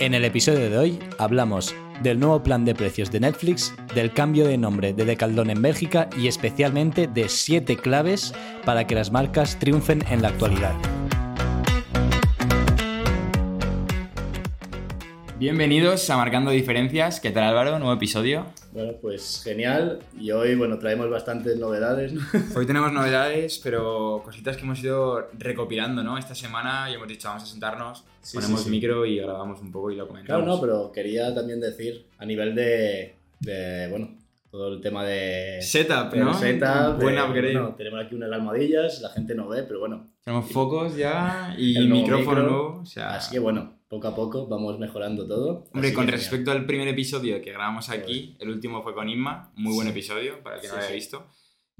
En el episodio de hoy hablamos del nuevo plan de precios de Netflix, del cambio de nombre de Decaldón en Bélgica y especialmente de 7 claves para que las marcas triunfen en la actualidad. Bienvenidos a Marcando Diferencias. ¿Qué tal Álvaro? Nuevo episodio. Bueno, pues genial. Y hoy, bueno, traemos bastantes novedades. ¿no? Hoy tenemos novedades, pero cositas que hemos ido recopilando, ¿no? Esta semana y hemos dicho, vamos a sentarnos, Sí, ponemos sí, sí. micro y grabamos un poco y lo comentamos. Claro, no, pero quería también decir, a nivel de, de, bueno, todo el tema de... Setup, ¿no? setup, Buen de- upgrade. bueno, tenemos aquí unas almohadillas, la gente no ve, pero bueno. Tenemos focos ya y El nuevo micrófono micro. nuevo. O sea, Así que bueno, poco a poco vamos mejorando todo. Hombre, con respecto al primer episodio que grabamos aquí, el último fue con Inma, muy buen Sí. episodio, para el que no lo haya visto.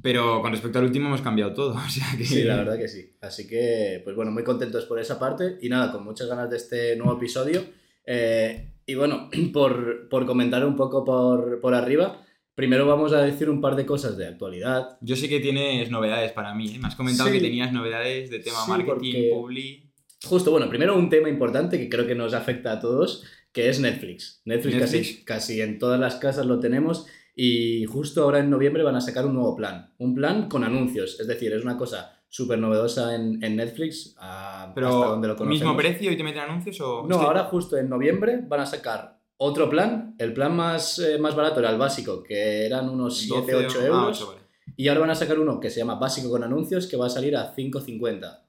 Pero con respecto al último hemos cambiado todo, o sea que... Sí, la verdad que sí. Así que, pues bueno, muy contentos por esa parte y nada, con muchas ganas de este nuevo episodio. Eh, y bueno, por, por comentar un poco por, por arriba, primero vamos a decir un par de cosas de actualidad. Yo sé que tienes novedades para mí, ¿eh? Me has comentado Sí. que tenías novedades de tema Sí, marketing, publi... Justo, bueno, primero un tema importante que creo que nos afecta a todos, que es Netflix. Netflix, Netflix. Casi, casi en todas las casas lo tenemos y justo ahora en noviembre van a sacar un nuevo plan. Un plan con anuncios, es decir, es una cosa súper novedosa en, en Netflix, a- hasta Pero, donde lo conocemos. ¿mismo precio y te meten anuncios o...? No, Estoy- ahora justo en noviembre van a sacar otro plan. El plan más, eh, más barato era el básico, que eran unos 7, 12 8 ah, euros. 8, vale. Y ahora van a sacar uno que se llama básico con anuncios, que va a salir a 5,50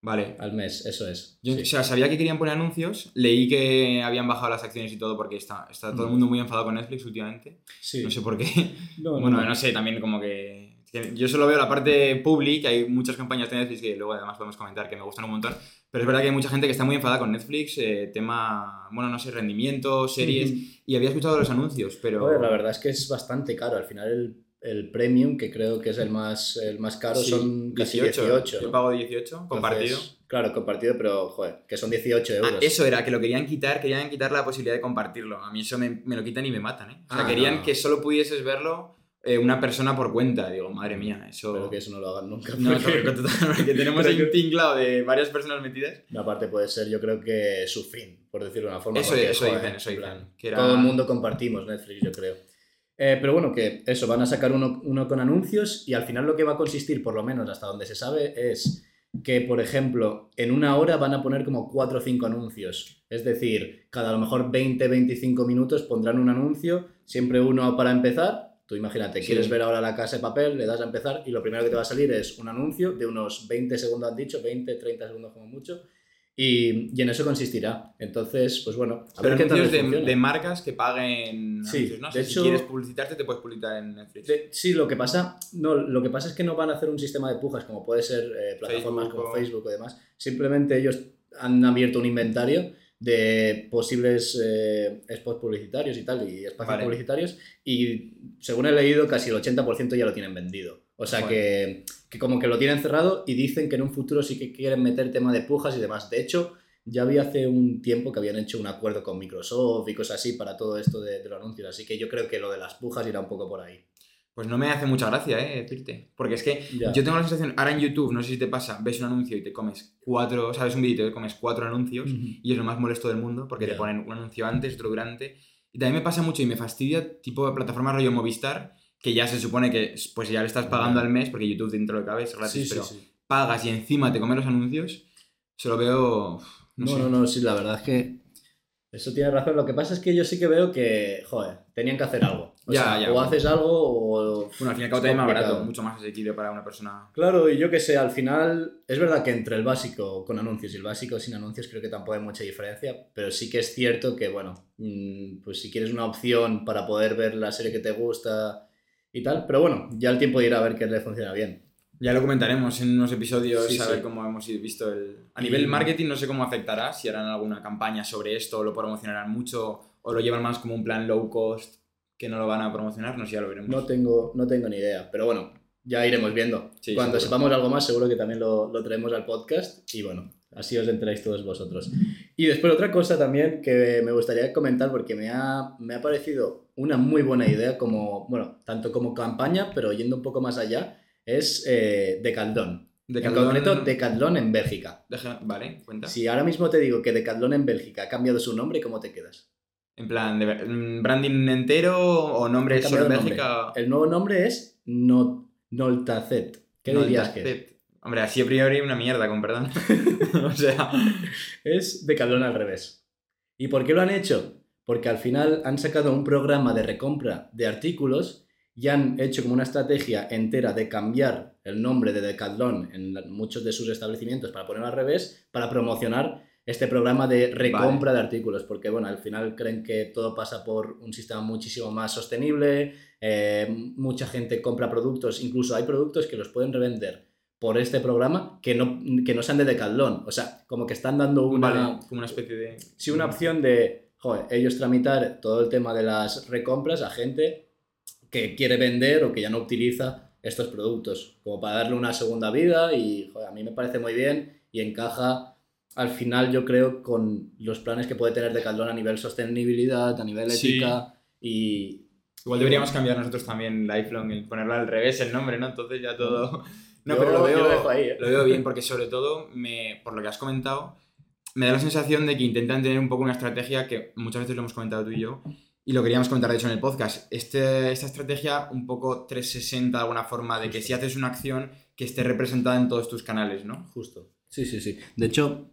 Vale. al mes. Eso es. Yo Sí. o sea, sabía que querían poner anuncios, leí que habían bajado las acciones y todo porque está, está todo el Mm. mundo muy enfadado con Netflix últimamente. Sí. No sé por qué. No, no, bueno, no. no sé, también como que... que Yo solo veo la parte public, hay muchas campañas de Netflix que luego además podemos comentar que me gustan un montón, pero es verdad que hay mucha gente que está muy enfadada con Netflix, eh, tema, bueno, no sé, rendimiento, series, y había escuchado los anuncios, pero... La verdad es que es bastante caro. Al final el, el premium, que creo que es el más, el más caro, Sí, son casi 18. Yo ¿no? pago 18, compartido. Entonces, claro, compartido, pero joder, que son 18 euros. Ah, eso era, que lo querían quitar, querían quitar la posibilidad de compartirlo. A mí eso me, me lo quitan y me matan, ¿eh? O sea, Ah, querían no. que solo pudieses verlo eh, una persona por cuenta. Digo, madre mía, eso... Espero que eso no lo hagan nunca. No, porque- porque, porque tenemos ahí un tinglado de varias personas metidas. Aparte puede ser, yo creo que su fin, por decirlo de una forma. Eso- porque, eso joder, dicen, eso en dicen, plan, que era- Todo el mundo compartimos Netflix, yo creo. Eh, pero bueno, que eso, van a sacar uno, uno con anuncios y al final lo que va a consistir, por lo menos hasta donde se sabe, es que, por ejemplo, en una hora van a poner como 4 o 5 anuncios. Es decir, cada a lo mejor 20-25 minutos pondrán un anuncio, siempre uno para empezar. Tú imagínate, Sí. quieres ver ahora la casa de papel, le das a empezar y lo primero que te va a salir es un anuncio de unos 20 segundos, han dicho, 20, 30 segundos como mucho. Y, y en eso consistirá. Entonces, pues bueno, a Pero ver qué tal de, marcas que paguen Sí, anuncios, ¿no? De si hecho- quieres publicitarte, te puedes publicitar en Netflix. De- sí, lo que pasa, no, lo que pasa es que no van a hacer un sistema de pujas como puede ser eh, plataformas Facebook como o- Facebook o demás. Simplemente ellos han abierto un inventario de posibles eh, spots publicitarios y tal, y espacios Vale. publicitarios, y según he leído, casi el 80% ya lo tienen vendido. O sea que, que como que lo tienen cerrado y dicen que en un futuro sí que quieren meter tema de pujas y demás. De hecho, ya había hace un tiempo que habían hecho un acuerdo con Microsoft y cosas así para todo esto de, de los anuncios. Así que yo creo que lo de las pujas irá un poco por ahí. Pues no me hace mucha gracia, ¿eh? Decirte. Porque es que Ya. yo tengo la sensación, ahora en YouTube, no sé si te pasa, ves un anuncio y te comes cuatro, sabes un vídeo y te comes cuatro anuncios, y es lo más molesto del mundo porque te ponen un anuncio antes, otro durante. Y también me pasa mucho y me fastidia, tipo de plataforma rollo Movistar, que ya se supone que pues ya le estás pagando al mes, porque YouTube dentro de cabe es gratis, Sí, sí, pero sí. pagas y encima te comes los anuncios, se lo veo. No, No, sé. no, no, sí, la verdad es que eso tiene razón. Lo que pasa es que yo sí que veo que, joder, tenían que hacer algo. O Ya, sea, ya. o haces algo o... Bueno, al fin y al cabo también más barato, mucho más asequible para una persona. Claro, y yo que sé, al final es verdad que entre el básico con anuncios y el básico sin anuncios creo que tampoco hay mucha diferencia, pero sí que es cierto que, bueno, mm, pues si quieres una opción para poder ver la serie que te gusta y tal, pero bueno, ya el tiempo dirá a ver qué le funciona bien. Ya lo comentaremos en unos episodios, Sí, a ver sí. cómo hemos visto el... A nivel Y- marketing no sé cómo afectará, si harán alguna campaña sobre esto, lo promocionarán mucho, o lo llevan más como un plan low cost, que no lo van a promocionar, no sé, ya lo veremos. No tengo, no tengo ni idea, pero bueno, ya iremos viendo. Sí, Cuando sepamos algo más, seguro que también lo, lo traemos al podcast y bueno, así os enteráis todos vosotros. Y después otra cosa también que me gustaría comentar porque me ha, me ha parecido una muy buena idea como, bueno, tanto como campaña, pero yendo un poco más allá, es eh, Decaldón. En concreto, Decathlon en Bélgica. Deja- Vale, cuenta. Si ahora mismo te digo que Decathlon en Bélgica ha cambiado su nombre, ¿cómo te quedas? En plan, de mm, ¿branding entero o nombre solo en Bélgica? nombre. El nuevo nombre es No- Noltacet. ¿Qué dirías que. Hombre, así a priori una mierda, con perdón. o sea, Es Decathlon al revés. ¿Y por qué lo han hecho? Porque al final han sacado un programa de recompra de artículos y han hecho como una estrategia entera de cambiar el nombre de Decathlon en muchos de sus establecimientos para ponerlo al revés, para promocionar este programa de recompra de artículos, porque bueno, al final creen que todo pasa por un sistema muchísimo más sostenible, eh, mucha gente compra productos, incluso hay productos que los pueden revender por este programa que no, que no sean de Decathlon, o sea, como que están dando una, vale, como una especie de... sí, una opción de, joder, ellos tramitar todo el tema de las recompras a gente que quiere vender o que ya no utiliza estos productos, como para darle una segunda vida y, joder, a mí me parece muy bien y encaja al final yo creo con los planes que puede tener Decathlon a nivel sostenibilidad, a nivel Sí. ética y... Igual deberíamos cambiar nosotros también Lifelong, el ponerlo al revés el nombre, ¿no? Entonces ya todo... No, Yo- pero lo veo, lo dejo ahí, ¿eh? lo veo bien porque sobre todo, me, por lo que has comentado, me da la sensación de que intentan tener un poco una estrategia que muchas veces lo hemos comentado tú y yo, y lo queríamos comentar de hecho en el podcast. Este, esta estrategia un poco 360 de alguna forma, de que si haces una acción que esté representada en todos tus canales, ¿no? Justo. Sí, sí, sí. De hecho,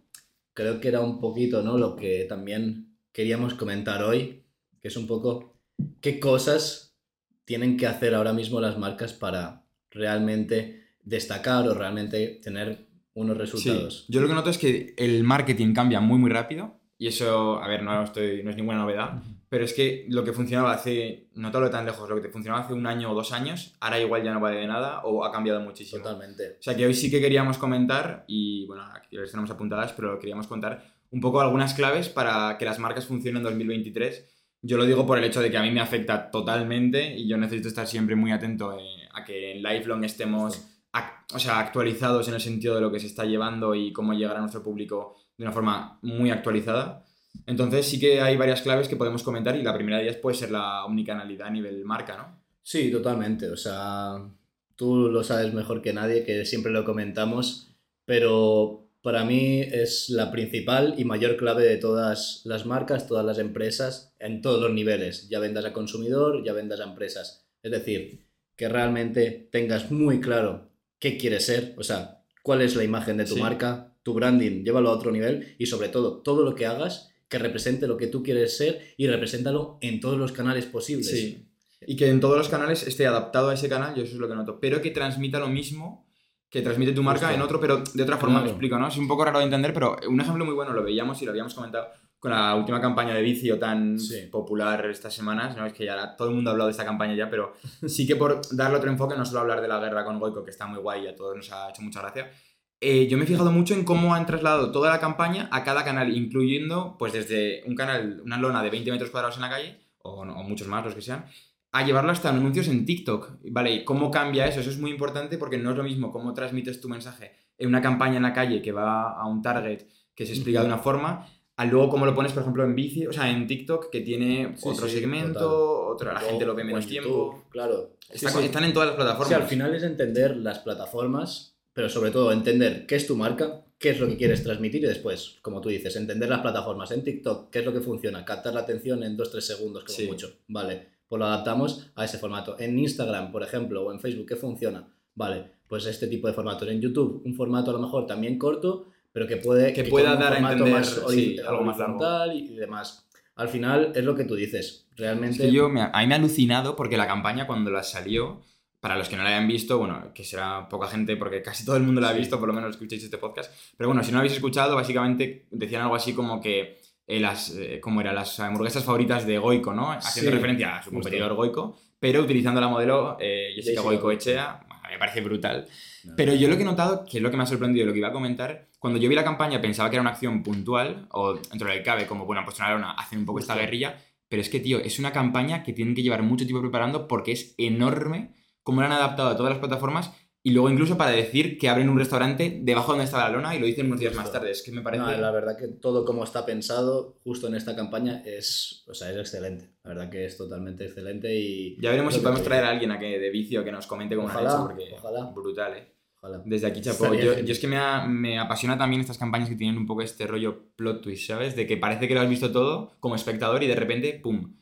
creo que era un poquito, ¿no? Lo que también queríamos comentar hoy, que es un poco qué cosas tienen que hacer ahora mismo las marcas para realmente destacar o realmente tener unos resultados. Sí. Yo lo que noto es que el marketing cambia muy, muy rápido. Y eso, a ver, no, estoy, no es ninguna novedad. Pero es que lo que funcionaba hace, no te hablo tan lejos, lo que te funcionaba hace un año o dos años, ahora igual ya no vale de nada o ha cambiado muchísimo. Totalmente. O sea que hoy sí que queríamos comentar, y bueno, aquí las tenemos apuntadas, pero queríamos contar un poco algunas claves para que las marcas funcionen en 2023. Yo lo digo por el hecho de que a mí me afecta totalmente y yo necesito estar siempre muy atento eh, a que en Lifelong estemos ac- o sea, actualizados en el sentido de lo que se está llevando y cómo llegar a nuestro público de una forma muy actualizada. Entonces sí que hay varias claves que podemos comentar y la primera de ellas puede ser la omnicanalidad a nivel marca, ¿no? Sí, totalmente. O sea, tú lo sabes mejor que nadie, que siempre lo comentamos, pero para mí es la principal y mayor clave de todas las marcas, todas las empresas, en todos los niveles. Ya vendas a consumidor, ya vendas a empresas. Es decir, que realmente tengas muy claro qué quieres ser, o sea, cuál es la imagen de tu Sí. marca, tu branding, llévalo a otro nivel y sobre todo, todo lo que hagas que represente lo que tú quieres ser y represéntalo en todos los canales posibles. Sí. Y que en todos los canales esté adaptado a ese canal, yo eso es lo que noto. Pero que transmita lo mismo que transmite tu marca Justo. en otro, pero de otra forma, Claro. me explico, ¿no? Es un poco raro de entender, pero un ejemplo muy bueno lo veíamos y lo habíamos comentado con la última campaña de vicio tan Sí. popular estas semanas, ¿no? Es que ya todo el mundo ha hablado de esta campaña ya, pero sí que por darle otro enfoque, no solo hablar de la guerra con Goico, que está muy guay y a todos nos ha hecho mucha gracia, eh, yo me he fijado mucho en cómo han trasladado toda la campaña a cada canal, incluyendo, pues desde un canal, una lona de 20 metros cuadrados en la calle, o, muchos más, los que sean, a llevarlo hasta anuncios en TikTok. Vale, ¿y cómo cambia eso? Eso es muy importante porque no es lo mismo cómo transmites tu mensaje en una campaña en la calle que va a un target que se explica de una forma, a luego cómo lo pones, por ejemplo, en bici, o sea, en TikTok, que tiene Sí, otro sí, segmento, total. otro, la gente lo ve menos en tiempo. YouTube, Claro. Está- Sí. Están en todas las plataformas. Sí, al final es entender las plataformas, pero sobre todo entender qué es tu marca, qué es lo que quieres transmitir y después, como tú dices, entender las plataformas. En TikTok, qué es lo que funciona, captar la atención en 2-3 segundos como mucho. Vale, pues lo adaptamos a ese formato. En Instagram, por ejemplo, o en Facebook, ¿qué funciona? Vale, pues este tipo de formatos. En YouTube, un formato a lo mejor también corto, pero que puede Que con pueda dar a entender, más sí, algo más horizontal y demás. Al final es lo que tú dices. Es Realmente. que yo, me, a mí me ha alucinado porque la campaña cuando la salió, para los que no la hayan visto, bueno, que será poca gente porque casi todo el mundo la ha visto, por lo menos escuchéis este podcast, pero bueno, si no lo habéis escuchado, básicamente decían algo así como que eh, las, eh, como era, las hamburguesas favoritas de Goico, ¿no? Haciendo Sí, referencia a su competidor Goico, pero utilizando la modelo eh, Jessica Goico Goico. Me parece brutal. No. Pero yo lo que he notado, que es lo que me ha sorprendido lo que iba a comentar, cuando yo vi la campaña pensaba que era una acción puntual, o dentro del cabe, como, bueno, pues una hacen un poco esta guerrilla, pero es que, tío, es una campaña que tienen que llevar mucho tiempo preparando porque es enorme cómo la han adaptado a todas las plataformas y luego incluso para decir que abren un restaurante debajo donde está la lona y lo dicen unos días más tarde. Es que me parece... No, la verdad que todo como está pensado justo en esta campaña es, o sea, es excelente. La verdad que es totalmente excelente y Ya veremos si podemos traer a alguien a que de vicio que nos comente cómo lo han Ojalá, hecho porque ojalá. brutal, ¿eh? Ojalá. Desde aquí, chapo. Yo, es que me, a- me apasiona también estas campañas que tienen un poco este rollo plot twist, ¿sabes? De que parece que lo has visto todo como espectador y de repente, ¡pum!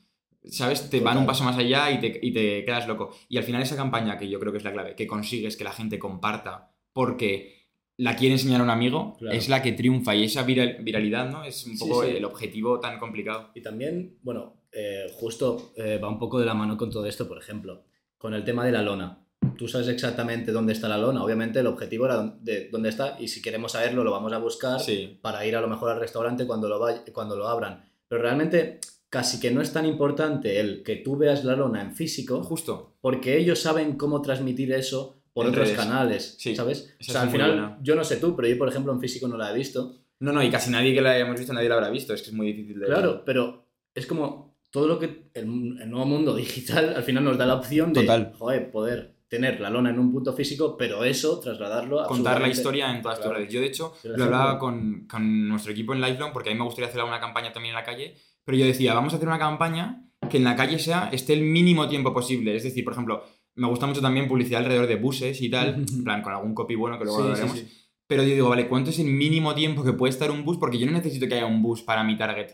¿Sabes? Te van un paso más allá y te, y te quedas loco. Y al final esa campaña, que yo creo que es la clave, que consigues que la gente comparta porque la quiere enseñar a un amigo, Claro. es la que triunfa. Y esa viral- viralidad, ¿no? Es un poco sí. el objetivo tan complicado. Y también, bueno, eh, justo eh, va un poco de la mano con todo esto, por ejemplo, con el tema de la lona. Tú sabes exactamente dónde está la lona. Obviamente el objetivo era de dónde está y si queremos saberlo lo vamos a buscar Sí. para ir a lo mejor al restaurante cuando lo, cuando lo abran. Pero realmente casi que no es tan importante el que tú veas la lona en físico Justo. porque ellos saben cómo transmitir eso por En otros redes. canales, Sí, ¿sabes? O sea, al final, buena. yo no sé tú, pero yo, por ejemplo, en físico no la he visto. No, no, y casi nadie que la hayamos visto, nadie la habrá visto. Es que es muy difícil de Claro, pero es como todo lo que el, el nuevo mundo digital al final nos da la opción de Total. joder, poder tener la lona en un punto físico, pero eso trasladarlo a contar la historia en todas Claro. tus redes. Yo, de hecho, lo hablaba con, con nuestro equipo en Lifelong, porque a mí me gustaría hacer una campaña también en la calle, pero yo decía, vamos a hacer una campaña que en la calle sea esté el mínimo tiempo posible. Es decir, por ejemplo, me gusta mucho también publicidad alrededor de buses y tal, en plan, con algún copy bueno que luego Sí, sí, hablaremos. sí. Pero yo digo, vale, ¿cuánto es el mínimo tiempo que puede estar un bus? Porque yo no necesito que haya un bus para mi target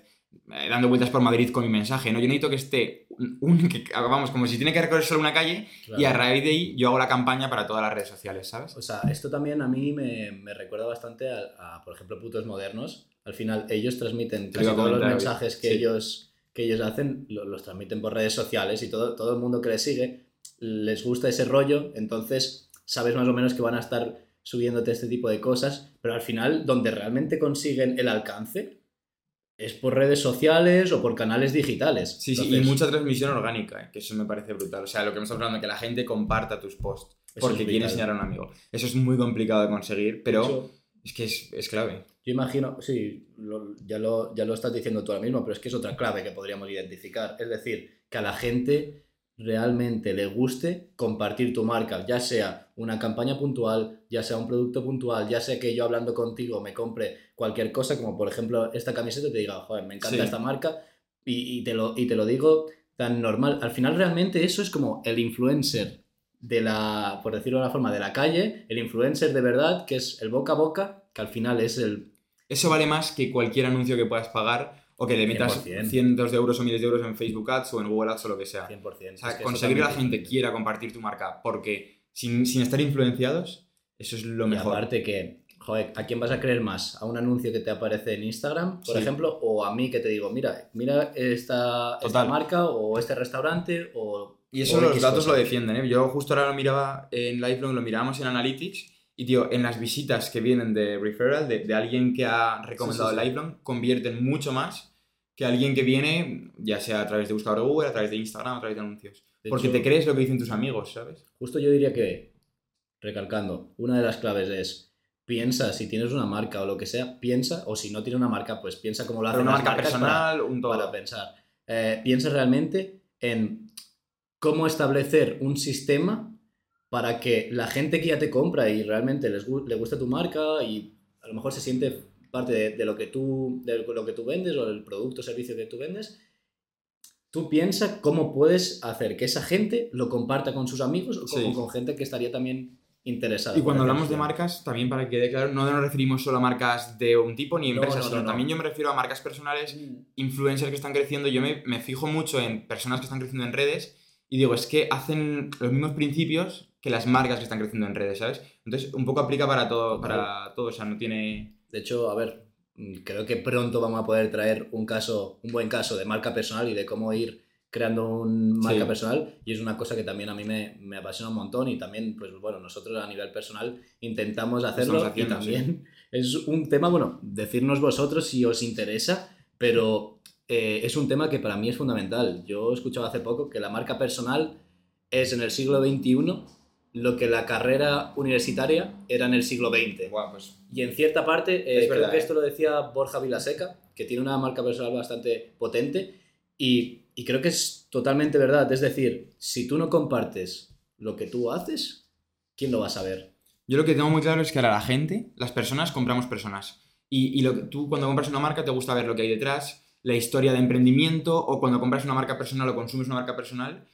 eh, dando vueltas por Madrid con mi mensaje, ¿no? Yo necesito que esté un, un- que, vamos, como si tiene que recorrer solo una calle Claro. y a raíz de ahí yo hago la campaña para todas las redes sociales, ¿sabes? O sea, esto también a mí me, me recuerda bastante a, a, por ejemplo, putos modernos. Al final, ellos transmiten casi todos los mensajes que, sí. ellos, que ellos hacen, lo- los transmiten por redes sociales y todo, todo el mundo que les sigue les gusta ese rollo, entonces sabes más o menos que van a estar subiéndote este tipo de cosas, pero al final, donde realmente consiguen el alcance es por redes sociales o por canales digitales. Sí, sí, y mucha transmisión orgánica, eh, que eso me parece brutal. O sea, lo que hemos hablando, que la gente comparta tus posts Eso porque quiere enseñar a un amigo. Eso es muy complicado de conseguir, pero hecho, es que es, es clave. Yo imagino, sí, lo- ya, lo, ya lo estás diciendo tú ahora mismo, pero es que es otra clave que podríamos identificar. Es decir, que a la gente realmente le guste compartir tu marca, ya sea una campaña puntual, ya sea un producto puntual, ya sea que yo hablando contigo me compre cualquier cosa, como por ejemplo esta camiseta y te diga, joder, me encanta Sí. esta marca y, y te lo, y te lo digo tan normal. Al final realmente eso es como el influencer de la, por decirlo de una forma, de la calle, el influencer de verdad, que es el boca a boca, que al final es el Eso vale más que cualquier anuncio que puedas pagar o que le metas 100%. cientos de euros o miles de euros en Facebook Ads o en Google Ads o lo que sea. 100%. O sea, Es que eso conseguir que la gente quiera compartir tu marca porque sin, sin estar influenciados, eso es lo Y mejor. aparte que, joder, ¿a quién vas a creer más? ¿A un anuncio que te aparece en Instagram, por Sí. ejemplo? ¿O a mí que te digo, mira, mira esta, marca o este restaurante o... Y eso los datos cosa? lo defienden, ¿eh? Yo justo ahora lo miraba en Lifelong, lo mirábamos en Analytics y, tío, en las visitas que vienen de referral, de, de alguien que ha recomendado Sí, sí, sí. Lifelong, convierten mucho más que alguien que viene, ya sea a través de buscador Google, a través de Instagram, a través de anuncios. De Porque hecho, te crees lo que dicen tus amigos, ¿sabes? Justo yo diría que, recalcando, una de las claves es piensa si tienes una marca o lo que sea, piensa, o si no tienes una marca, pues piensa cómo lo hacen una las marca marcas para- personal, un todo. para pensar. Eh, piensa realmente en cómo establecer un sistema para que la gente que ya te compra y realmente les gu- le gusta tu marca y a lo mejor se siente parte de, de lo que tú de lo que tú vendes o del producto o servicio que tú vendes, tú piensa cómo puedes hacer que esa gente lo comparta con sus amigos o con, Sí. con gente que estaría también interesada. Y cuando hablamos de marcas, también para que quede claro, no nos referimos solo a marcas de un tipo ni empresas, no, no, sino no. también yo me refiero a marcas personales influencers que están creciendo, yo me, me fijo mucho en personas que están creciendo en redes y digo, es que hacen los mismos principios que las marcas que están creciendo en redes, ¿sabes? Entonces, un poco aplica para todo, para todo, o sea, no tiene... De hecho, a ver, mm, creo que pronto vamos a poder traer un caso, un buen caso de marca personal y de cómo ir creando un marca Sí. personal y es una cosa que también a mí me, me apasiona un montón y también, pues bueno, nosotros a nivel personal intentamos hacerlo haciendo, y también es un tema, bueno, decirnos vosotros si os interesa, pero eh, es un tema que para mí es fundamental. Yo he escuchado hace poco que la marca personal es en el siglo XXI lo que la carrera universitaria era en el siglo XX. Pues Y en cierta parte, eh, Es creo verdad, que ¿eh? esto lo decía Borja Vilaseca, que tiene una marca personal bastante potente, y, y creo que es totalmente verdad. Es decir, si tú no compartes lo que tú haces, ¿quién lo va a saber? Yo lo que tengo muy claro es que ahora la gente, las personas, compramos personas. Y, y lo que, tú cuando compras una marca te gusta ver lo que hay detrás, la historia de emprendimiento, o cuando compras una marca personal o consumes una marca personal,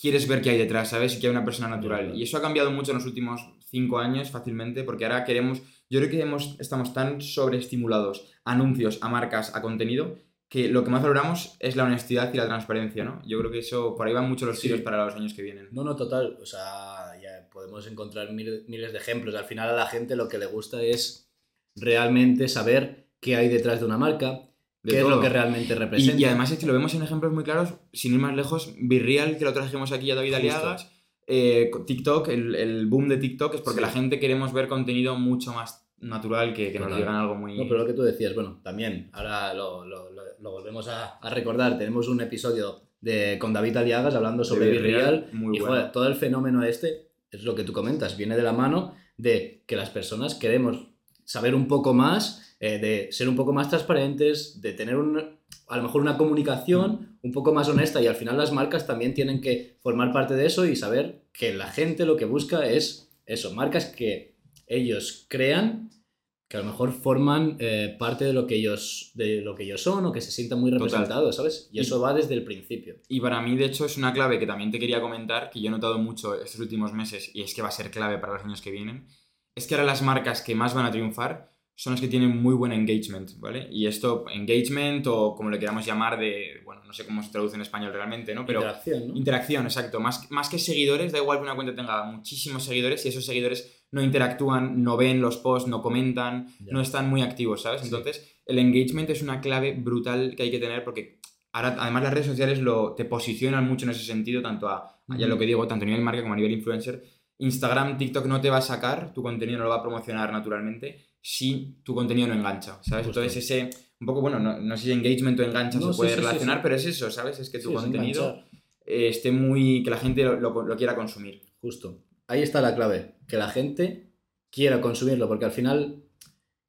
quieres ver qué hay detrás, ¿sabes? Y que hay una persona natural. Y eso ha cambiado mucho en los últimos cinco años fácilmente, porque ahora queremos, yo creo que hemos, estamos tan sobreestimulados a anuncios, a marcas, a contenido, que lo que más valoramos es la honestidad y la transparencia, ¿no? Yo creo que eso, por ahí van mucho los Sí. tiros para los años que vienen. No, no, total. O sea, ya podemos encontrar mil- miles de ejemplos. Al final a la gente lo que le gusta es realmente saber qué hay detrás de una marca, De qué es todo. lo que realmente representa. Y, y además es que lo vemos en ejemplos muy claros, sin ir más lejos, Virreal, que lo trajimos aquí a David Justo. Aliagas, eh, TikTok, el, el boom de TikTok es porque Sí. la gente queremos ver contenido mucho más natural que, que nos digan algo muy... No, pero lo que tú decías, bueno, también, ahora lo, lo- lo- lo volvemos a, a recordar, tenemos un episodio de, con David Aliagas hablando sobre Virreal, y bueno. joder, todo el fenómeno este, es lo que tú comentas, viene de la mano de que las personas queremos saber un poco más, eh, de ser un poco más transparentes, de tener un, a lo mejor una comunicación un poco más honesta y al final las marcas también tienen que formar parte de eso y saber que la gente lo que busca es eso, marcas que ellos crean que a lo mejor forman eh, parte de lo que ellos de lo que ellos son o que se sientan muy Total. representados, ¿sabes? Y Y- eso va desde el principio. Y para mí, de hecho, es una clave que también te quería comentar, que yo he notado mucho estos últimos meses y es que va a ser clave para los años que vienen, es que ahora las marcas que más van a triunfar son las que tienen muy buen engagement, ¿vale? Y esto, engagement o como le queramos llamar de, bueno, no sé cómo se traduce en español realmente, ¿no? Pero Interacción, ¿no? interacción, exacto. Más, más que seguidores, da igual que una cuenta tenga muchísimos seguidores y esos seguidores no interactúan, no ven los posts, no comentan, Ya. no están muy activos, ¿sabes? Sí. Entonces, el engagement es una clave brutal que hay que tener porque ahora, además las redes sociales lo, te posicionan mucho en ese sentido, tanto a, ya lo que digo, tanto a nivel marca como a nivel influencer. Instagram, TikTok no te va a sacar, tu contenido no lo va a promocionar naturalmente si tu contenido no engancha, ¿sabes? Justo. Entonces ese, un poco, bueno, no, no sé si engagement o engancha No, se puede sí, sí, relacionar, sí. pero es eso, ¿sabes? Es que tu contenido eh, esté muy. que la gente lo, lo- lo quiera consumir. Justo. Ahí está la clave, que la gente quiera consumirlo, porque al final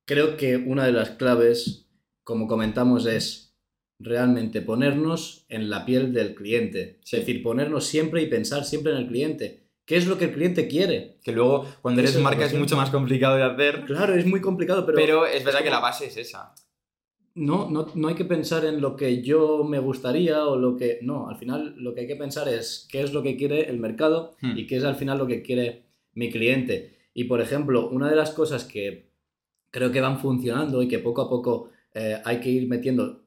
creo que una de las claves, como comentamos, es realmente ponernos en la piel del cliente. Es decir, ponernos siempre y pensar siempre en el cliente. ¿Qué es lo que el cliente quiere? Que luego, cuando eres marca, es mucho más complicado de hacer. Claro, es muy complicado, pero, Pero, es verdad que la base es esa. no, no, no hay que pensar en lo que yo me gustaría o lo que... No, al final lo que hay que pensar es qué es lo que quiere el mercado Hmm. y qué es al final lo que quiere mi cliente. Y por ejemplo, una de las cosas que creo que van funcionando y que poco a poco eh, hay que ir metiendo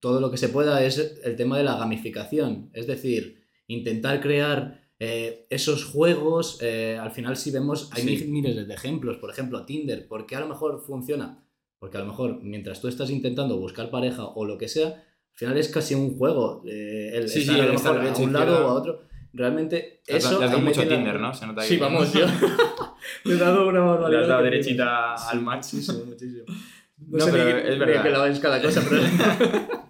todo lo que se pueda es el tema de la gamificación. Es decir, intentar crear eh, esos juegos. eh, al final, si vemos, hay Sí. mil- miles de ejemplos. Por ejemplo, Tinder. ¿Por qué a lo mejor funciona? Porque a lo mejor mientras tú estás intentando buscar pareja o lo que sea, al final es casi un juego. eh, el Sí, estar sí, a lo mejor a un lado o a otro. Realmente has eso... le has dado mucho la- Tinder, ¿no? Se nota ahí Sí, que- vamos, yo le he dado una barbaridad. Le has dado que- derechita al match. Muchísimo, muchísimo. No, sé pero ni- es verdad. a qué lado es cada cosa, pero...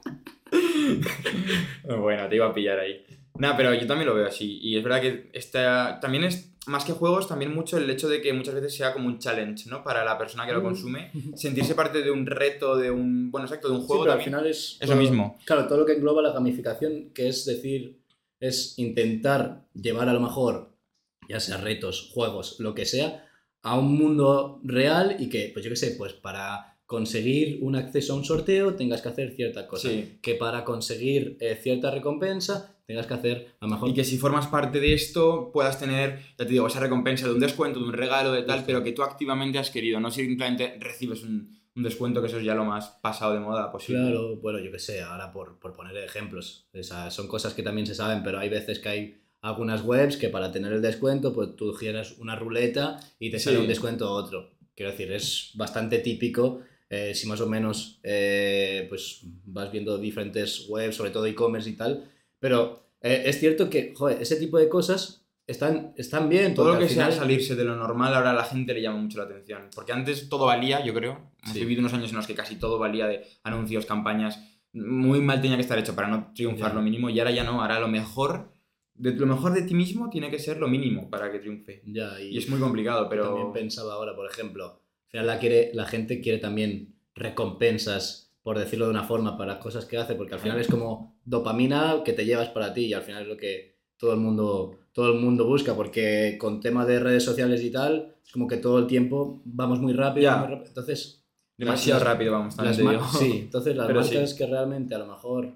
Bueno, te iba a pillar ahí. No, pero yo también lo veo así. Y es verdad que esta, también es, más que juegos, también mucho el hecho de que muchas veces sea como un challenge, ¿no? Para la persona que lo Mm. consume. Sentirse parte de un reto, de un. Bueno, exacto, de un Sí, juego pero al final es... es lo mismo. Claro, todo lo que engloba la gamificación, que es decir, es intentar llevar a lo mejor, ya sea retos, juegos, lo que sea, a un mundo real y que, pues yo qué sé, pues para conseguir un acceso a un sorteo tengas que hacer cierta cosa. Sí. Que para conseguir eh, cierta recompensa tengas que hacer a lo mejor... Y que si formas parte de esto puedas tener, ya te digo, esa recompensa de un descuento, de un regalo, de tal, Justo. pero que tú activamente has querido, no simplemente recibes un, un descuento, que eso es ya lo más pasado de moda posible. Claro, bueno, yo qué sé, ahora por, por poner ejemplos, esas son cosas que también se saben, pero hay veces que hay algunas webs que para tener el descuento, pues tú giras una ruleta y te sale Sí. un descuento otro. Quiero decir, es bastante típico eh, si más o menos eh, pues vas viendo diferentes webs, sobre todo e-commerce y tal, pero eh, es cierto que, joder, ese tipo de cosas están, están bien. Todo lo que al sea final- salirse de lo normal ahora a la gente le llama mucho la atención. Porque antes todo valía, yo creo. Hemos Sí. vivido unos años en los que casi todo valía de anuncios, campañas. Muy mal tenía que estar hecho para no triunfar lo mínimo. Y ahora ya no. Ahora lo mejor, de, lo mejor de ti mismo tiene que ser lo mínimo para que triunfe. Ya, Y es muy complicado, pero... También pensaba ahora, por ejemplo, al final la, quiere, la gente quiere también recompensas, por decirlo de una forma, para las cosas que hace, porque al final es como dopamina que te llevas para ti y al final es lo que todo el mundo, todo el mundo busca, porque con tema de redes sociales y tal, es como que todo el tiempo vamos muy rápido, Ya. muy rápido. entonces... Demasiado las- rápido, vamos. también las sí, entonces las Pero sí. marcas que realmente a lo mejor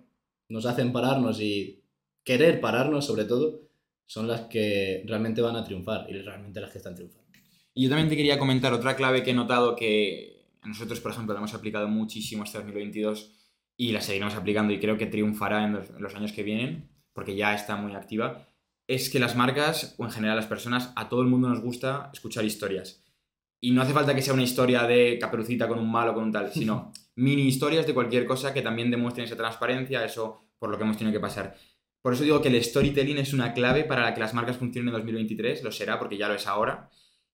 nos hacen pararnos y querer pararnos sobre todo, son las que realmente van a triunfar y realmente las que están triunfando. Y yo también te quería comentar otra clave que he notado que nosotros, por ejemplo, la hemos aplicado muchísimo este 2022 y la seguiremos aplicando y creo que triunfará en los, en los años que vienen, porque ya está muy activa, es que las marcas, o en general las personas, a todo el mundo nos gusta escuchar historias. Y no hace falta que sea una historia de caperucita con un malo o con un tal, sino mini historias de cualquier cosa que también demuestren esa transparencia, eso por lo que hemos tenido que pasar. Por eso digo que el storytelling es una clave para que las marcas funcionen en 2023, lo será porque ya lo es ahora.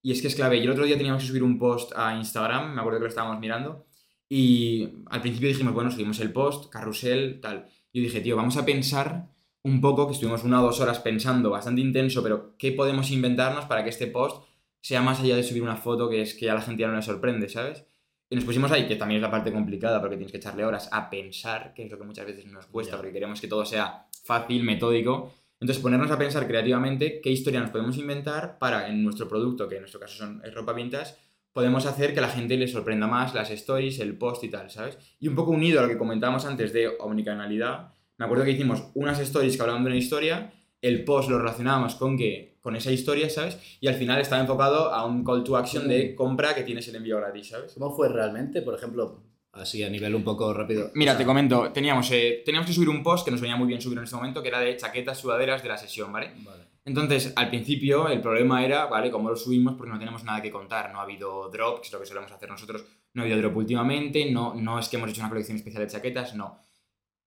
Y es que es clave. Y el otro día teníamos que subir un post a Instagram, me acuerdo que lo estábamos mirando, y al principio dijimos, bueno, subimos el post, carrusel, tal. Y yo dije, tío, vamos a pensar un poco, que estuvimos una o dos horas pensando, bastante intenso, pero ¿qué podemos inventarnos para que este post sea más allá de subir una foto que es que a la gente ya no le sorprende, ¿sabes? Y nos pusimos ahí, que también es la parte complicada porque tienes que echarle horas a pensar, que es lo que muchas veces nos cuesta, Ya. porque queremos que todo sea fácil, metódico. Entonces, ponernos a pensar creativamente qué historia nos podemos inventar para, en nuestro producto, que en nuestro caso son, es ropa vintage, podemos hacer que la gente le sorprenda más las stories, el post y tal, ¿sabes? Y un poco unido a lo que comentábamos antes de omnicanalidad, me acuerdo que hicimos unas stories que hablaban de una historia, el post lo relacionábamos con, que, con esa historia, ¿sabes? Y al final estaba enfocado a un call to action de compra que tienes el envío gratis, ¿sabes? ¿Cómo fue realmente? Por ejemplo, así a nivel un poco rápido. Mira, O sea, te comento, teníamos, eh, teníamos que subir un post que nos venía muy bien subir en este momento, que era de chaquetas sudaderas de la sesión, ¿vale? Vale. Entonces, al principio, el problema era, ¿vale? ¿Cómo lo subimos? Porque no tenemos nada que contar. No ha habido drop, que es lo que solemos hacer nosotros. No ha habido drop últimamente. No, no es que hemos hecho una colección especial de chaquetas, no.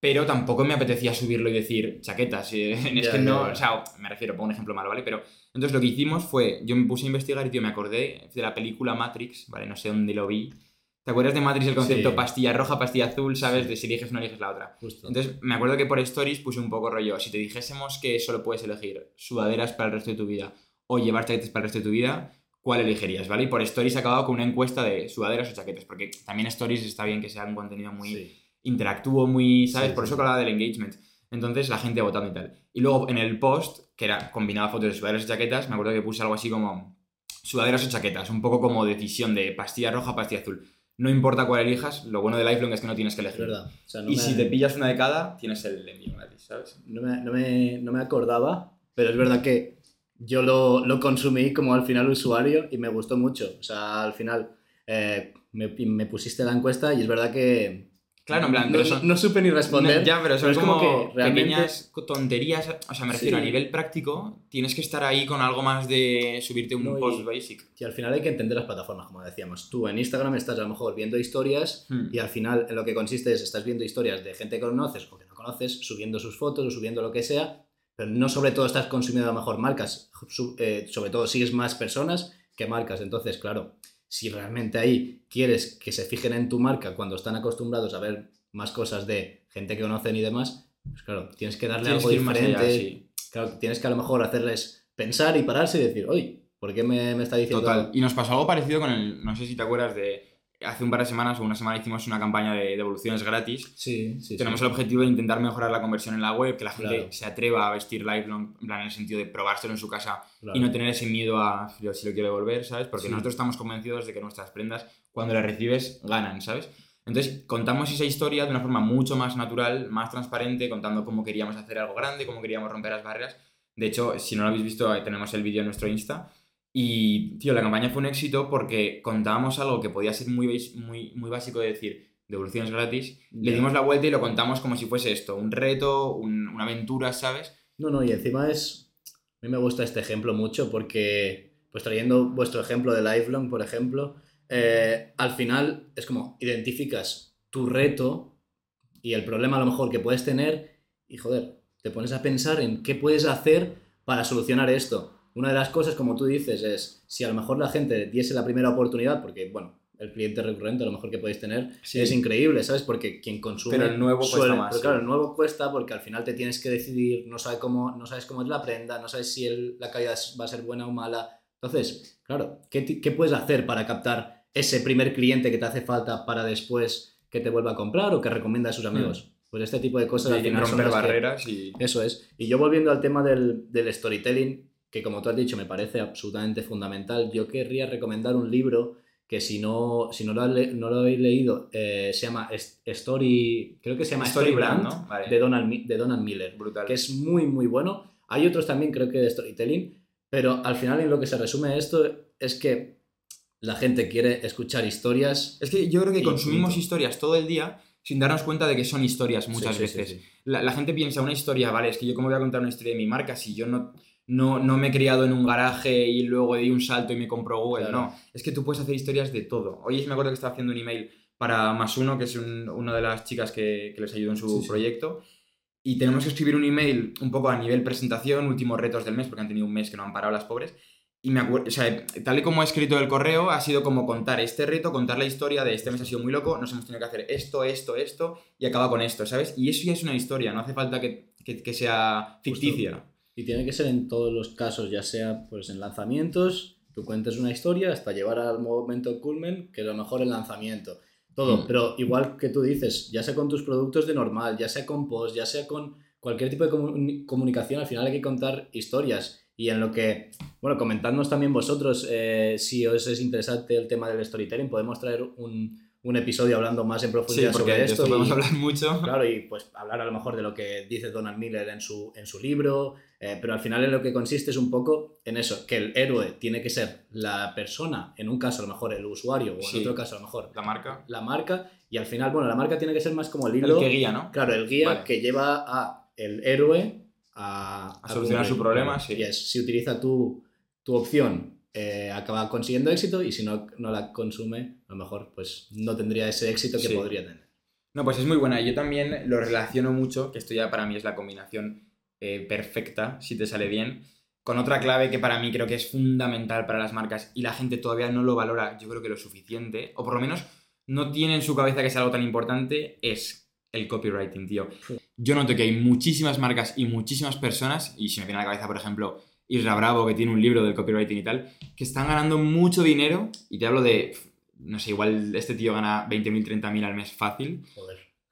Pero tampoco me apetecía subirlo y decir chaquetas. eh, es Ya, que ya, no, o sea, me refiero, pongo un ejemplo malo, ¿vale? Pero entonces lo que hicimos fue, yo me puse a investigar y, tío, me acordé de la película Matrix, ¿vale? No sé dónde lo vi. ¿Te acuerdas de Matrix el concepto Sí. pastilla roja, pastilla azul, ¿sabes? Sí. De si eliges una, eliges la otra. Justo. Entonces, me acuerdo que por stories puse un poco rollo, si te dijésemos que solo puedes elegir sudaderas para el resto de tu vida o llevar chaquetas para el resto de tu vida, ¿cuál elegirías? ¿Vale? Y por stories he acabado con una encuesta de sudaderas o chaquetas, porque también stories está bien que sea un contenido muy Sí. interactúo, muy, ¿sabes? Por eso que hablaba del engagement. Entonces, la gente votando y tal. Y luego en el post, que era combinaba fotos de sudaderas y chaquetas, me acuerdo que puse algo así como sudaderas o chaquetas, un poco como decisión de pastilla roja, pastilla azul. No importa cuál elijas, lo bueno de Lifelong es que no tienes que elegir. verdad. O sea, no y me- si te pillas una de cada, tienes el envío gratis, ¿sabes? no me, no me- no me acordaba, pero es verdad que yo lo, lo consumí como al final usuario y me gustó mucho. O sea, al final eh, me, me pusiste la encuesta y es verdad que... Claro, en plan, no, pero son- no supe ni responder. Ya, pero son es como, como que realmente- pequeñas tonterías. O sea, me refiero Sí. a nivel práctico, tienes que estar ahí con algo más de subirte un No, y- post basic. Y al final hay que entender las plataformas, como decíamos. Tú en Instagram estás a lo mejor viendo historias Hmm. y al final en lo que consiste es estás viendo historias de gente que conoces o que no conoces, subiendo sus fotos o subiendo lo que sea, pero no sobre todo estás consumiendo a lo mejor marcas, eh, sobre todo sigues más personas que marcas. Entonces, claro, si realmente ahí quieres que se fijen en tu marca cuando están acostumbrados a ver más cosas de gente que conocen y demás, pues claro, tienes que darle Tienes algo que diferente. allá, sí. Claro, tienes que a lo mejor hacerles pensar y pararse y decir, oye, ¿por qué me, me está diciendo Total. Y nos pasó algo parecido con el. No sé si te acuerdas de. Hace un par de semanas o una semana hicimos una campaña de devoluciones gratis. Sí, sí. Tenemos sí. el objetivo de intentar mejorar la conversión en la web, que la gente Claro. se atreva a vestir Lifelong, en plan en el sentido de probárselo en su casa Claro. y no tener ese miedo a yo si lo quiero devolver, ¿sabes? Porque Sí. nosotros estamos convencidos de que nuestras prendas, cuando las recibes, ganan, ¿sabes? Entonces, contamos esa historia de una forma mucho más natural, más transparente, contando cómo queríamos hacer algo grande, cómo queríamos romper las barreras. De hecho, si no lo habéis visto, ahí tenemos el vídeo en nuestro Insta. Y, tío, la campaña fue un éxito porque contábamos algo que podía ser muy, muy, muy básico de decir, devoluciones gratis. Le dimos la vuelta y lo contamos como si fuese esto, un reto, un- una aventura, ¿sabes? No, no, y encima es. A mí me gusta este ejemplo mucho porque, pues trayendo vuestro ejemplo de Lifelong, por ejemplo, eh, al final es como identificas tu reto y el problema a lo mejor que puedes tener y joder, te pones a pensar en qué puedes hacer para solucionar esto. Una de las cosas, como tú dices, es si a lo mejor la gente diese la primera oportunidad, porque, bueno, el cliente recurrente a lo mejor que podéis tener Sí. es increíble, ¿sabes? Porque quien consume... Pero el nuevo cuesta suele- más, pero sí. claro, el nuevo cuesta porque al final te tienes que decidir, no, sabe cómo, no sabes cómo es la prenda, no sabes si el- la calidad va a ser buena o mala. Entonces, claro, ¿qué, qué puedes hacer para captar ese primer cliente que te hace falta para después que te vuelva a comprar o que recomienda a sus amigos? Pues este tipo de cosas al final son romper que- barreras y... eso es. Y yo volviendo al tema del, del storytelling, que como tú has dicho me parece absolutamente fundamental, yo querría recomendar un libro que si no, si no, lo, no lo habéis leído, eh, se llama Story, creo que se llama Story, Brand, ¿no? de, Donald, de Donald Miller, Brutal. que es muy, muy bueno. Hay otros también, creo que de storytelling, pero al final en lo que se resume esto es que la gente quiere escuchar historias. Es que yo creo que consumimos historias todo el día sin darnos cuenta de que son historias muchas veces. la, gente piensa una historia, vale, es que yo cómo voy a contar una historia de mi marca si yo no, no, no me he criado en un garaje y luego di un salto y me compro Google. No, es que tú puedes hacer historias de todo. Hoy me acuerdo que estaba haciendo un email para Más Uno, que es una de las chicas que, les ayudó en su proyecto. Y tenemos que escribir un email un poco a nivel presentación, últimos retos del mes, porque han tenido un mes que no han parado las pobres. Y me acuerdo, o sea, tal y como he escrito el correo, ha sido como contar este reto, contar la historia de este mes ha sido muy loco, nos hemos tenido que hacer esto, esto, esto, y acaba con esto, ¿sabes? Y eso ya es una historia, no hace falta que, que, sea ficticia. Y tiene que ser en todos los casos, ya sea pues en lanzamientos, tú cuentes una historia hasta llevar al momento culmen, que a lo mejor el lanzamiento. Todo, mm. pero igual que tú dices, ya sea con tus productos de normal, ya sea con post, ya sea con cualquier tipo de comunicación, al final hay que contar historias y en lo que, bueno, comentadnos también vosotros eh, si os es interesante el tema del storytelling, podemos traer un, un episodio hablando más en profundidad sobre esto. podemos hablar mucho. Claro, y pues hablar a lo mejor de lo que dice Donald Miller en su, en su libro, eh, pero al final en lo que consiste es un poco en eso, que el héroe tiene que ser la persona, en un caso a lo mejor el usuario, o en otro caso a lo mejor la marca. La marca, y al final, bueno, la marca tiene que ser más como el hilo. El que guía, ¿no? Claro, el guía que lleva a el héroe a, solucionar su problema. Sí. si utiliza tu, tu opción, eh, acaba consiguiendo éxito y si no, no la consume, a lo mejor pues no tendría ese éxito que podría tener. No, pues es muy buena. Yo también lo relaciono mucho, que esto ya para mí es la combinación eh, perfecta, si te sale bien, con otra clave que para mí creo que es fundamental para las marcas y la gente todavía no lo valora, yo creo que lo suficiente, o por lo menos no tiene en su cabeza que sea algo tan importante, es el copywriting, tío. Yo noto que hay muchísimas marcas y muchísimas personas, y si me viene a la cabeza, por ejemplo, Isra Bravo, que tiene un libro del copywriting y tal, que están ganando mucho dinero, y te hablo de, no sé, igual este tío gana 20.000, 30.000 al mes fácil,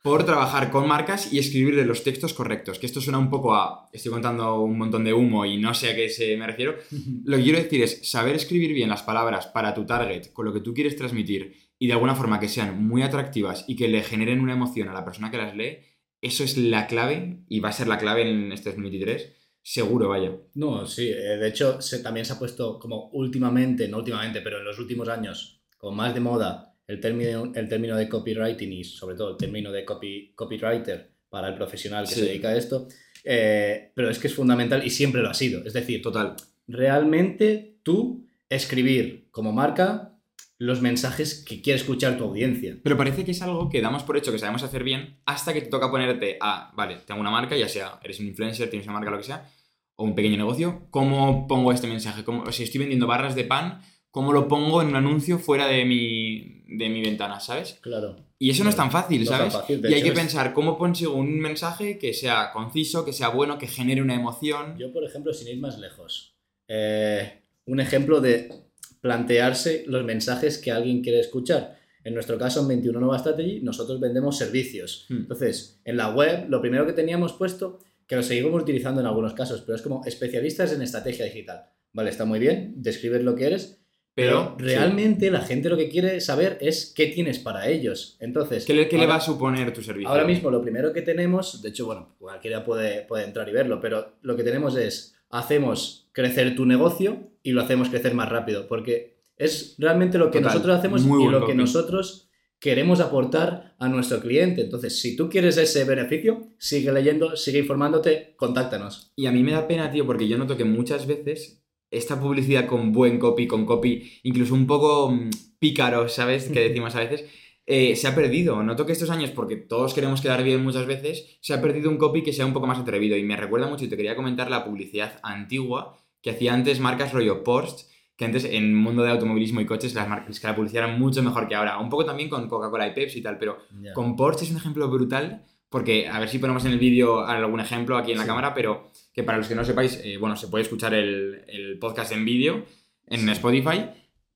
por trabajar con marcas y escribirle los textos correctos, que esto suena un poco a, estoy contando un montón de humo y no sé a qué se me refiero, lo que quiero decir es saber escribir bien las palabras para tu target, con lo que tú quieres transmitir, y de alguna forma que sean muy atractivas y que le generen una emoción a la persona que las lee, eso es la clave y va a ser la clave en este 2023. Seguro, vaya. No, sí, eh, de hecho se, también se ha puesto como últimamente, no últimamente, pero en los últimos años, con más de moda, el término, el término de copywriting y sobre todo el término de copy, copywriter para el profesional que se dedica a esto. Eh, pero es que es fundamental y siempre lo ha sido. Es decir, total. Realmente tú escribir como marca los mensajes que quiere escuchar tu audiencia. Pero parece que es algo que damos por hecho que sabemos hacer bien hasta que te toca ponerte a, vale, tengo una marca, ya sea eres un influencer, tienes una marca, lo que sea, o un pequeño negocio, ¿cómo pongo este mensaje? ¿Cómo, si estoy vendiendo barras de pan, ¿cómo lo pongo en un anuncio fuera de mi, de mi ventana, ¿sabes? Claro. Y eso no es tan fácil, ¿sabes? y hay que pensar cómo consigo un mensaje que sea conciso, que sea bueno, que genere una emoción. Yo, por ejemplo, sin ir más lejos, eh, un ejemplo de plantearse los mensajes que alguien quiere escuchar. En nuestro caso, en 21 Nova Strategy, nosotros vendemos servicios. Hmm. Entonces, en la web, lo primero que teníamos puesto, que lo seguimos utilizando en algunos casos, pero es como especialistas en estrategia digital. Vale, está muy bien, describes lo que eres, pero, realmente la gente lo que quiere saber es qué tienes para ellos. Entonces, ¿qué le, le va a suponer tu servicio? Ahora mismo lo primero que tenemos, de hecho, bueno, cualquiera puede, puede entrar y verlo, pero lo que tenemos es, hacemos crecer tu negocio y lo hacemos crecer más rápido, porque es realmente lo que nosotros hacemos y lo que nosotros queremos aportar a nuestro cliente. Entonces, si tú quieres ese beneficio, sigue leyendo, sigue informándote, contáctanos. Y a mí me da pena, tío, porque yo noto que muchas veces esta publicidad con buen copy, con copy, incluso un poco mm, pícaro, ¿sabes? Que decimos a veces. Eh, se ha perdido. Noto que estos años, porque todos queremos quedar bien muchas veces, se ha perdido un copy que sea un poco más atrevido. Y me recuerda mucho, y te quería comentar la publicidad antigua que hacía antes marcas rollo Porsche, que antes en el mundo de automovilismo y coches las marcas que la publicidad era mucho mejor que ahora. Un poco también con Coca-Cola y Pepsi y tal, pero con Porsche es un ejemplo brutal porque a ver si ponemos en el vídeo algún ejemplo aquí en la cámara, pero que para los que no sepáis, eh, bueno, se puede escuchar el, el podcast en vídeo en Spotify.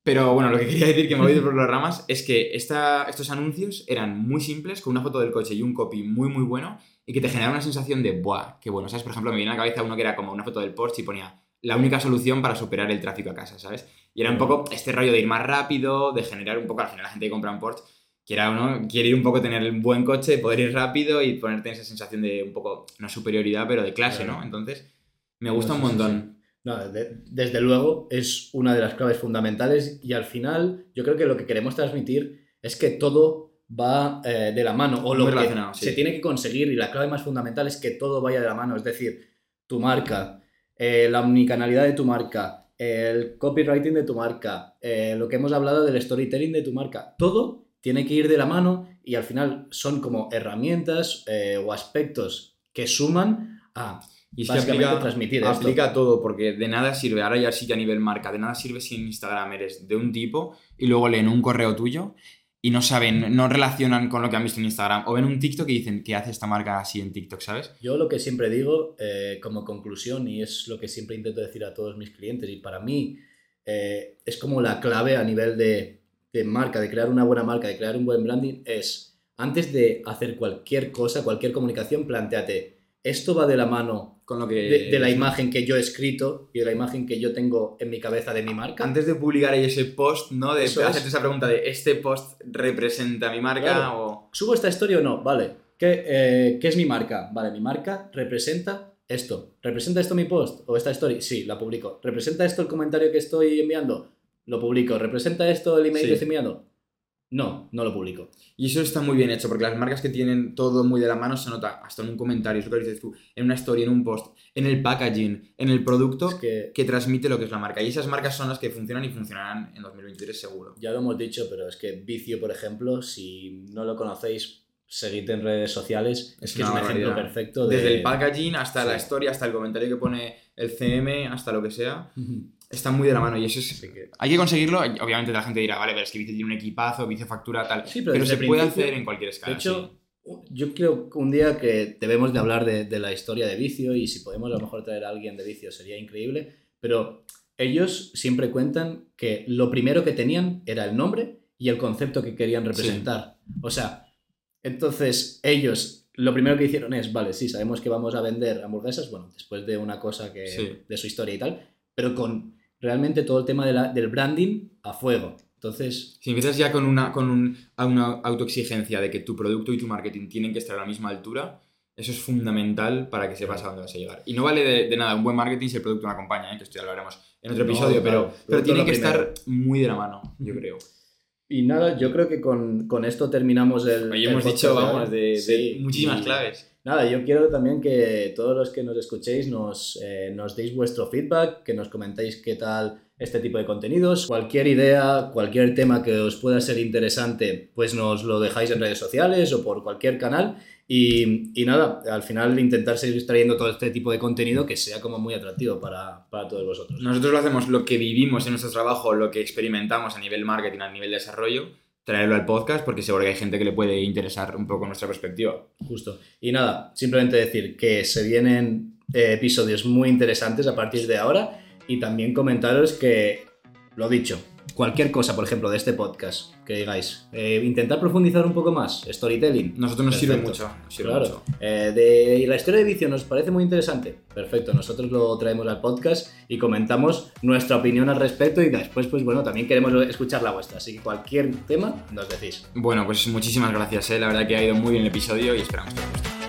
Pero bueno, lo que quería decir que me voy por las ramas es que esta, estos anuncios eran muy simples, con una foto del coche y un copy muy muy bueno, y que te generaba una sensación de, ¡buah! Qué bueno, ¿sabes? Por ejemplo, me viene a la cabeza uno que era como una foto del Porsche y ponía la única solución para superar el tráfico a casa, ¿sabes? Y era un poco este rollo de ir más rápido, de generar un poco, al final la gente que compra un Porsche quiera uno, quiere ir un poco tener un buen coche, poder ir rápido y ponerte en esa sensación de un poco, no superioridad, pero de clase, ¿no? Entonces, me gusta un montón. No, desde luego es una de las claves fundamentales y al final yo creo que lo que queremos transmitir es que todo va eh, de la mano o lo que se tiene que conseguir y la clave más fundamental es que todo vaya de la mano, es decir, tu marca, eh, la omnicanalidad de tu marca, el copywriting de tu marca, eh, lo que hemos hablado del storytelling de tu marca, todo tiene que ir de la mano y al final son como herramientas o aspectos que suman a y se aplica, transmitir aplica todo, porque de nada sirve, ahora ya sí que a nivel marca, de nada sirve si en Instagram eres de un tipo y luego leen un correo tuyo y no saben, no relacionan con lo que han visto en Instagram. O ven un TikTok y dicen, ¿qué hace esta marca así en TikTok, sabes? Yo lo que siempre digo eh, como conclusión, y es lo que siempre intento decir a todos mis clientes, y para mí eh, es como la clave a nivel de, de marca, de crear una buena marca, de crear un buen branding, es antes de hacer cualquier cosa, cualquier comunicación, planteate, ¿esto va de la mano con lo que de, la imagen que yo he escrito y de la imagen que yo tengo en mi cabeza de mi marca. Antes de publicar ahí ese post, ¿no? De hacerte esa pregunta de ¿este post representa mi marca? o... ¿Subo esta historia o no? Vale. ¿Qué, eh, ¿Qué, es mi marca? Vale, mi marca representa esto. ¿Representa esto mi post o esta story? Sí, la publico. ¿Representa esto el comentario que estoy enviando? Lo publico. ¿Representa esto el email que estoy? No, no lo publico. Y eso está muy bien hecho, porque las marcas que tienen todo muy de la mano se nota hasta en un comentario, eso que dices tú, en una story, en un post, en el packaging, en el producto que... transmite lo que es la marca. Y esas marcas son las que funcionan y funcionarán en 2023 seguro. Ya lo hemos dicho, pero es que Vicio, por ejemplo, si no lo conocéis, seguid en redes sociales, es, que es un ejemplo perfecto. Desde el packaging hasta la story, hasta el comentario que pone el CM, hasta lo que sea está muy de la mano y eso es... Hay que conseguirlo, obviamente la gente dirá, vale, pero es que Vice tiene un equipazo, Vice factura tal, sí, pero, se puede hacer en cualquier escala. De hecho, yo creo que un día que debemos de hablar de, la historia de Vicio y si podemos a lo mejor traer a alguien de Vicio sería increíble, pero ellos siempre cuentan que lo primero que tenían era el nombre y el concepto que querían representar. O sea, entonces ellos lo primero que hicieron es, vale, sí, sabemos que vamos a vender hamburguesas, bueno, después de una cosa que de su historia y tal, pero con realmente todo el tema del branding a fuego. Entonces... Si empiezas ya con una, con una autoexigencia de que tu producto y tu marketing tienen que estar a la misma altura, eso es fundamental para que sepas a dónde vas a llegar. Y no vale de, nada un buen marketing si el producto no acompaña, ¿eh? que esto ya lo haremos en otro episodio, pero, pero tiene que estar muy de la mano, yo creo. Y nada, yo creo que con, con esto terminamos el. Hoy hemos dicho, vamos, de, muchísimas claves. Nada, yo quiero también que todos los que nos escuchéis nos, eh, nos deis vuestro feedback, que nos comentéis qué tal este tipo de contenidos. Cualquier idea, cualquier tema que os pueda ser interesante, pues nos lo dejáis en redes sociales o por cualquier canal. Y, y nada, al final intentar seguir trayendo todo este tipo de contenido que sea como muy atractivo para, para todos vosotros. Nosotros lo hacemos lo que vivimos en nuestro trabajo, lo que experimentamos a nivel marketing, a nivel desarrollo traerlo al podcast porque seguro que hay gente que le puede interesar un poco nuestra perspectiva. Justo. Y nada, simplemente decir que se vienen eh, episodios muy interesantes a partir de ahora y también comentaros que, lo dicho, cualquier cosa, por ejemplo, de este podcast que digáis, eh, intentar profundizar un poco más, storytelling. Nosotros nos sirve mucho. claro. Eh, de, la historia de vicio nos parece muy interesante. Perfecto, nosotros lo traemos al podcast y comentamos nuestra opinión al respecto y después, pues bueno, también queremos escuchar la vuestra. Así que cualquier tema nos decís. Bueno, pues muchísimas gracias, ¿eh? la verdad que ha ido muy bien el episodio y esperamos que